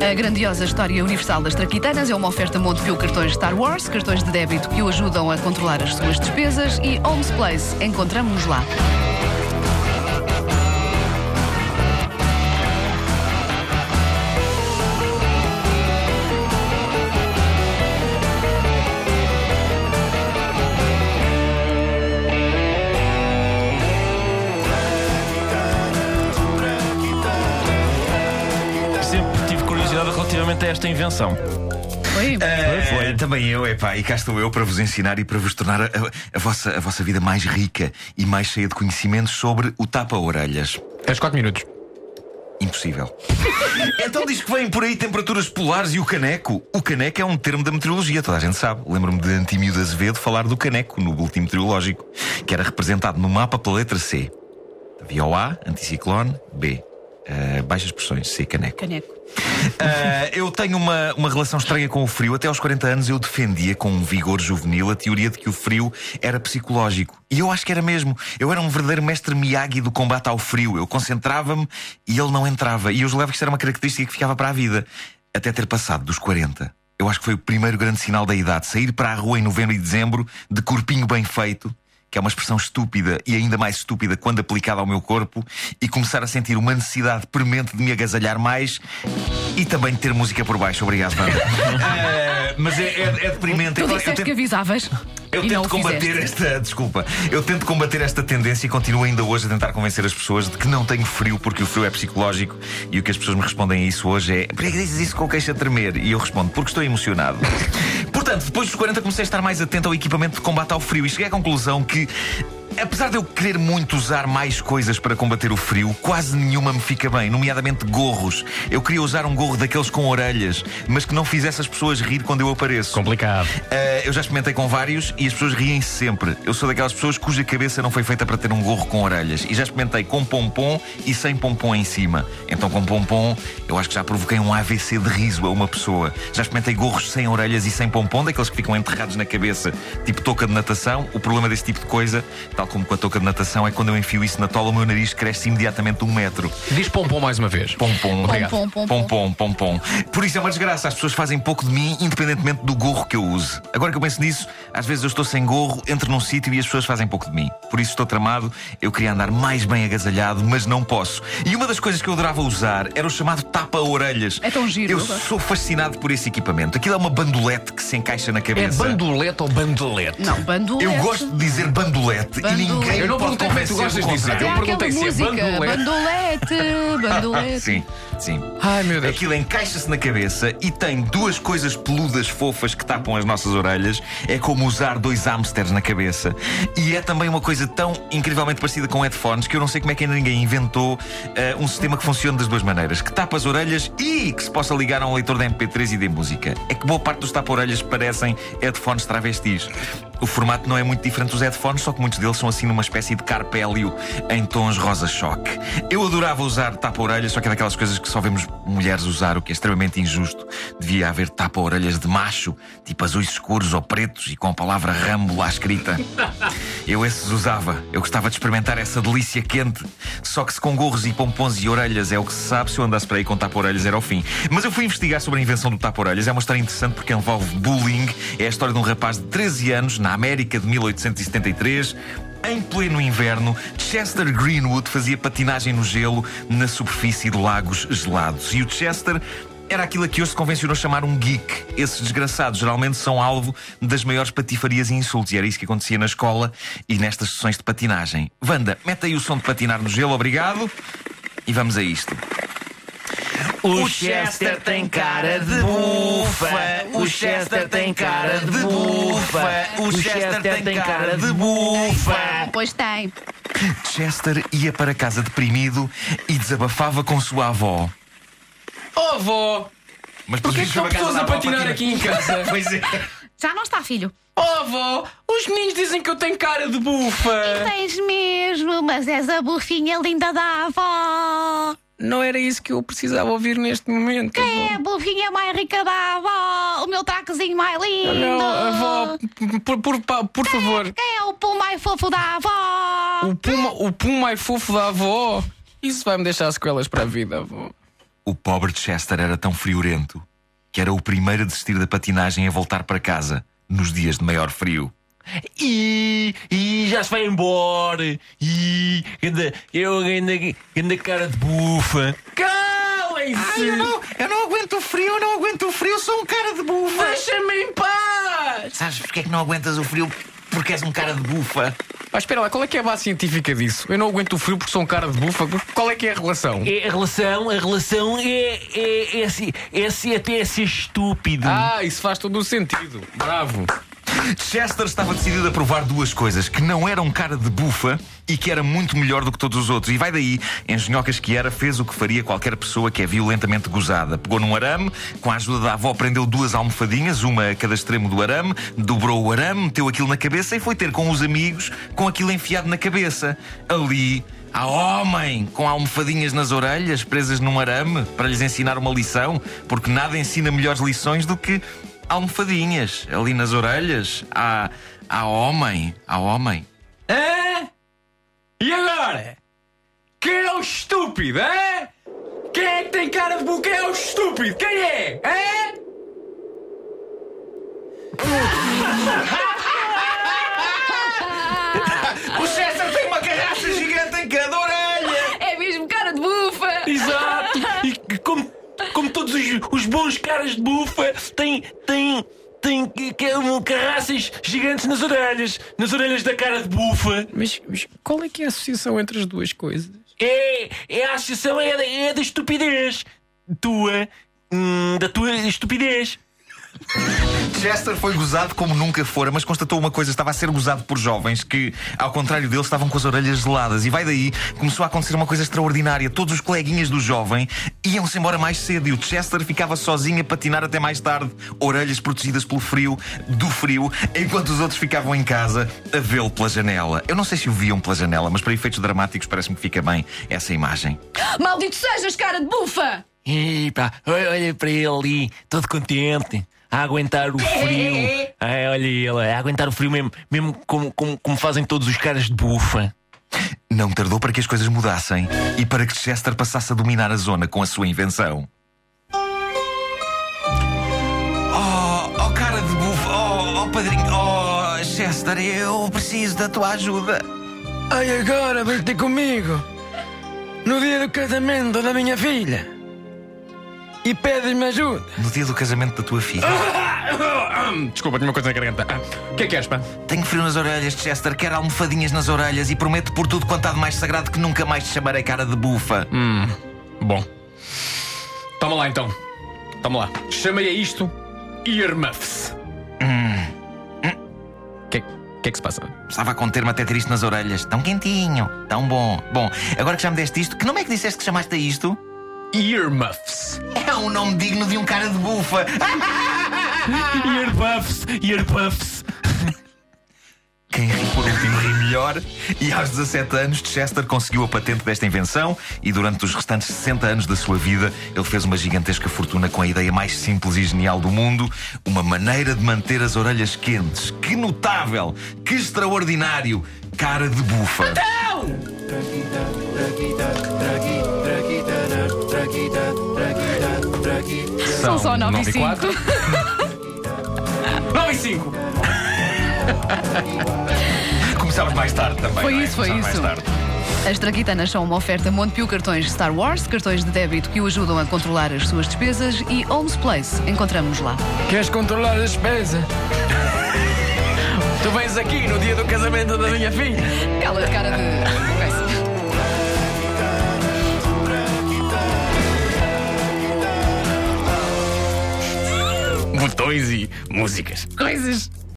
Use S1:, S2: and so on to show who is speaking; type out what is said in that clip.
S1: A grandiosa história universal das traquitanas é uma oferta Montepio cartões Star Wars, cartões de débito que o ajudam a controlar as suas despesas e Homes Place. Encontramos-nos lá.
S2: Curiosidade relativamente a esta invenção.
S1: Foi?
S3: Eh,
S2: foi.
S3: Também eu, epá, e cá estou eu para vos ensinar e para vos tornar a, a- a vossa, a vossa vida mais rica e mais cheia de conhecimentos sobre o tapa-orelhas.
S4: És 4 minutos.
S3: Impossível. então diz que vêm por aí temperaturas polares e o caneco. O caneco é um termo da meteorologia, toda a gente sabe. Lembro-me de Antímio de Azevedo falar do caneco no boletim meteorológico, que era representado no mapa pela letra C. Havia o A, anticiclone, B. eh, baixas pressões, C, caneco.
S1: Caneco.
S3: Ah, eu tenho uma, uma relação estranha com o frio. Até aos 40 anos eu defendia com um vigor juvenil a teoria de que o frio era psicológico. E eu acho que era mesmo. Eu era um verdadeiro mestre Miyagi do combate ao frio. Eu concentrava-me e ele não entrava. E eu julgava que isto era uma característica que ficava para a vida. Até ter passado dos 40. Eu acho que foi o primeiro grande sinal da idade. Sair para a rua em novembro e dezembro, de corpinho bem feito, que é uma expressão estúpida e ainda mais estúpida quando aplicada ao meu corpo, e começar a sentir uma necessidade premente de me agasalhar mais e também de ter música por baixo. Obrigado, Wanda. Eh, mas é, é, é deprimente.
S1: Tu
S3: Eu- eu
S1: disseste
S3: tento-
S1: que avisavas.
S3: eu tento combater
S1: fizeste.
S3: esta. Desculpa. Eu tento combater esta tendência e continuo ainda hoje a tentar convencer as pessoas de que não tenho frio porque o frio é psicológico e o que as pessoas me respondem a isso hoje é: por que dizes isso com o queixo a tremer? E eu respondo: porque estou emocionado. Portanto, depois dos 40 comecei a estar mais atento ao equipamento de combate ao frio e cheguei à conclusão que. vécu Apesar de eu querer muito usar mais coisas para combater o frio, quase nenhuma me fica bem, nomeadamente gorros. Eu queria usar um gorro daqueles com orelhas, mas que não fizesse as pessoas rir quando eu apareço.
S4: Complicado.
S3: Uh, eu já experimentei com vários e as pessoas riem-se sempre. Eu sou daquelas pessoas cuja cabeça não foi feita para ter um gorro com orelhas. E já experimentei com pompom e sem pompom em cima. Então, com pompom, eu acho que já provoquei um AVC de riso a uma pessoa. Já experimentei gorros sem orelhas e sem pompom, daqueles que ficam enterrados na cabeça, tipo touca de natação. O problema desse tipo de coisa, tal como com a touca de natação, é quando eu enfio isso na tola, o meu nariz cresce imediatamente um metro.
S4: Diz pompom mais uma vez.
S3: Pompom.
S4: Obrigado.
S1: Pom, pom, pom.
S3: Pompom, pompom. Por isso é uma desgraça. As pessoas fazem pouco de mim, independentemente do gorro que eu use. Agora que eu penso nisso, às vezes eu estou sem gorro, entro num sítio e as pessoas fazem pouco de mim. Por isso estou tramado. Eu queria andar mais bem agasalhado, mas não posso. E uma das coisas que eu adorava usar era o chamado tapa-orelhas.
S1: É tão giro.
S3: Eu sou fascinado por esse equipamento. Aquilo é uma bandolete que se encaixa na
S4: É
S3: cabeça.
S4: bandolete ou bandelete?
S1: Não, bandolete.
S3: Eu gosto de dizer bandolete,
S1: Bandolete.
S3: E ninguém
S4: Eu não
S3: pode
S4: perguntei como é que tu
S3: convencer
S4: gostas disso. Eu perguntei se é
S1: música. Bandolete. Bandolete.
S3: Sim, sim.
S4: Ai meu Deus.
S3: Aquilo encaixa-se na cabeça e tem duas coisas peludas fofas que tapam as nossas orelhas. É como usar dois hamsters na cabeça. E é também uma coisa tão incrivelmente parecida com headphones que eu não sei como é que ainda ninguém inventou eh, um sistema que funcione das duas maneiras: que tapa as orelhas e que se possa ligar a um leitor de MP3 e de música. É que boa parte dos tapa-orelhas parecem headphones travestis. O formato não é muito diferente dos headphones, só que muitos deles são assim numa espécie de carpélio em tons rosa-choque. Eu adorava usar tapa-orelhas, só que é daquelas coisas que só vemos mulheres usar, o que é extremamente injusto. Devia haver tapa-orelhas de macho, tipo azuis escuros ou pretos e com a palavra Rambo lá escrita. Eu esses usava. Eu gostava de experimentar essa delícia quente. Só que se com gorros e pompons e orelhas é o que se sabe, se eu andasse para aí com tapa-orelhas era o fim. Mas eu fui investigar sobre a invenção do tapa-orelhas. É uma história interessante porque envolve bullying. É a história de um rapaz de 13 anos, na América de 1873. Em pleno inverno, Chester Greenwood fazia patinagem no gelo na superfície de lagos gelados. E o Chester era aquilo a que hoje se convencionou chamar um geek. Esses desgraçados geralmente são alvo das maiores patifarias e insultos. E era isso que acontecia na escola e nestas sessões de patinagem. Wanda, mete aí o som de patinar no gelo, obrigado. E vamos a isto.
S2: O Chester tem cara de bufa. O Chester tem cara de bufa. O Chester tem cara de bufa.
S1: Pois tem.
S3: Chester ia para casa deprimido e desabafava com sua avó.
S4: Oh, avó!
S3: Mas
S4: Porquê que
S3: chegou
S4: pessoas a patinar aqui em casa?
S3: Pois é.
S1: Já não está, filho.
S4: Oh, avó! Os meninos dizem que eu tenho cara de bufa!
S1: Tens mesmo, mas és a bufinha linda da avó.
S4: Não era isso que eu precisava ouvir neste momento.
S1: Quem é a bufinha mais rica da avó? O meu traquezinho mais lindo?
S4: Não, avó, por, por, por, por favor.
S1: Quem é o pum mais fofo da avó?
S4: O pum, o pum mais fofo da avó. Isso vai me deixar sequelas para a vida, avó.
S3: O pobre Chester era tão friorento que era o primeiro a desistir da patinagem e a voltar para casa nos dias de maior frio.
S2: E, e já se vai embora. E anda, eu ando, ando cara de bufa.
S4: Calem-se!
S3: eu não aguento o frio, eu não aguento o frio, sou um cara de bufa.
S4: Deixa-me em paz!
S3: Sabes porquê é que não aguentas o frio? Porque és um cara de bufa.
S4: Mas espera lá, qual é que é a base científica disso? Eu não aguento o frio porque sou um cara de bufa. Qual é que é a relação?
S2: É, a relação, a relação é, é, é, assim, é, assim até ser estúpido.
S4: Ah, isso faz todo o sentido. Bravo.
S3: Chester estava decidido a provar duas coisas: que não era um cara de bufa e que era muito melhor do que todos os outros. E vai daí, engenhocas que era, fez o que faria qualquer pessoa que é violentamente gozada. Pegou num arame, com a ajuda da avó, prendeu duas almofadinhas, uma a cada extremo do arame, dobrou o arame, meteu aquilo na cabeça e foi ter com os amigos com aquilo enfiado na cabeça. Ali. Há homem com almofadinhas nas orelhas, presas num arame, para lhes ensinar uma lição, porque nada ensina melhores lições do que almofadinhas ali nas orelhas. Há, há homem, há homem.
S4: Hã? E agora? Quem é o estúpido, hã? Quem é que tem cara de bu? Quem é o estúpido? Quem é? Hã?
S2: bons caras de bufa têm. têm. têm carraças gigantes nas orelhas. Nas orelhas da cara de bufa.
S4: Mas, mas qual é que é a associação entre as duas coisas?
S2: É, é a associação é da, é da estupidez. Tua. hum, da tua estupidez.
S3: Chester foi gozado como nunca fora, mas constatou uma coisa: estava a ser gozado por jovens que, ao contrário dele, estavam com as orelhas geladas. E vai daí, começou a acontecer uma coisa extraordinária. Todos os coleguinhas do jovem iam-se embora mais cedo e o Chester ficava sozinho a patinar até mais tarde, orelhas protegidas pelo frio, do frio, enquanto os outros ficavam em casa a vê-lo pela janela. Eu não sei se o viam pela janela, mas para efeitos dramáticos parece-me que fica bem essa imagem.
S1: Maldito sejas, cara de bufa!
S2: E pá, olha, para ele ali, todo contente. A aguentar o frio. Ai, olha ele, a aguentar o frio mesmo, mesmo como, como, como fazem todos os caras de bufa.
S3: Não tardou para que as coisas mudassem e para que Chester passasse a dominar a zona com a sua invenção. Oh, oh cara de bufo, oh, oh padrinho, oh Chester, eu preciso da tua ajuda.
S5: Ai, agora vem ter comigo no dia do casamento da minha filha e pedes-me ajuda.
S3: No dia do casamento da tua filha,
S4: Desculpa, tinha uma coisa na garganta. O que é que és, pá?
S3: tenho frio nas orelhas, Chester, quero almofadinhas nas orelhas e prometo por tudo quanto há de mais sagrado que nunca mais te chamarei cara de bufa.
S4: Bom. Toma lá então. Toma lá. Chamei a isto Earmuffs. O que, que é que se passa?
S3: Estava a conter-me até ter isto nas orelhas. Tão quentinho, tão bom. Bom, agora que já me deste isto, que nome é que disseste que chamaste a isto?
S4: Earmuffs.
S3: É um nome digno de um cara de bufa.
S2: Earpuffs, earpuffs.
S3: Quem ri por último ri melhor. E aos 17 anos, Chester conseguiu a patente desta invenção e durante os restantes 60 anos da sua vida, ele fez uma gigantesca fortuna com a ideia mais simples e genial do mundo: uma maneira de manter as orelhas quentes. Que notável! Que extraordinário! Cara de bufa.
S1: São só 9 e 5.
S4: 9 e 5.
S3: Começámos mais tarde também.
S1: Foi
S3: não é?
S1: isso, foi
S3: Começámos
S1: isso.
S3: Mais tarde.
S1: As Traquitanas são uma oferta Montepio Cartões Star Wars, cartões de débito que o ajudam a controlar as suas despesas e Homes Place. Encontramos-nos lá.
S5: Queres controlar a despesa? tu vens aqui no dia do casamento da minha filha.
S1: Aquela cara de.
S4: Botões e músicas. Coisas.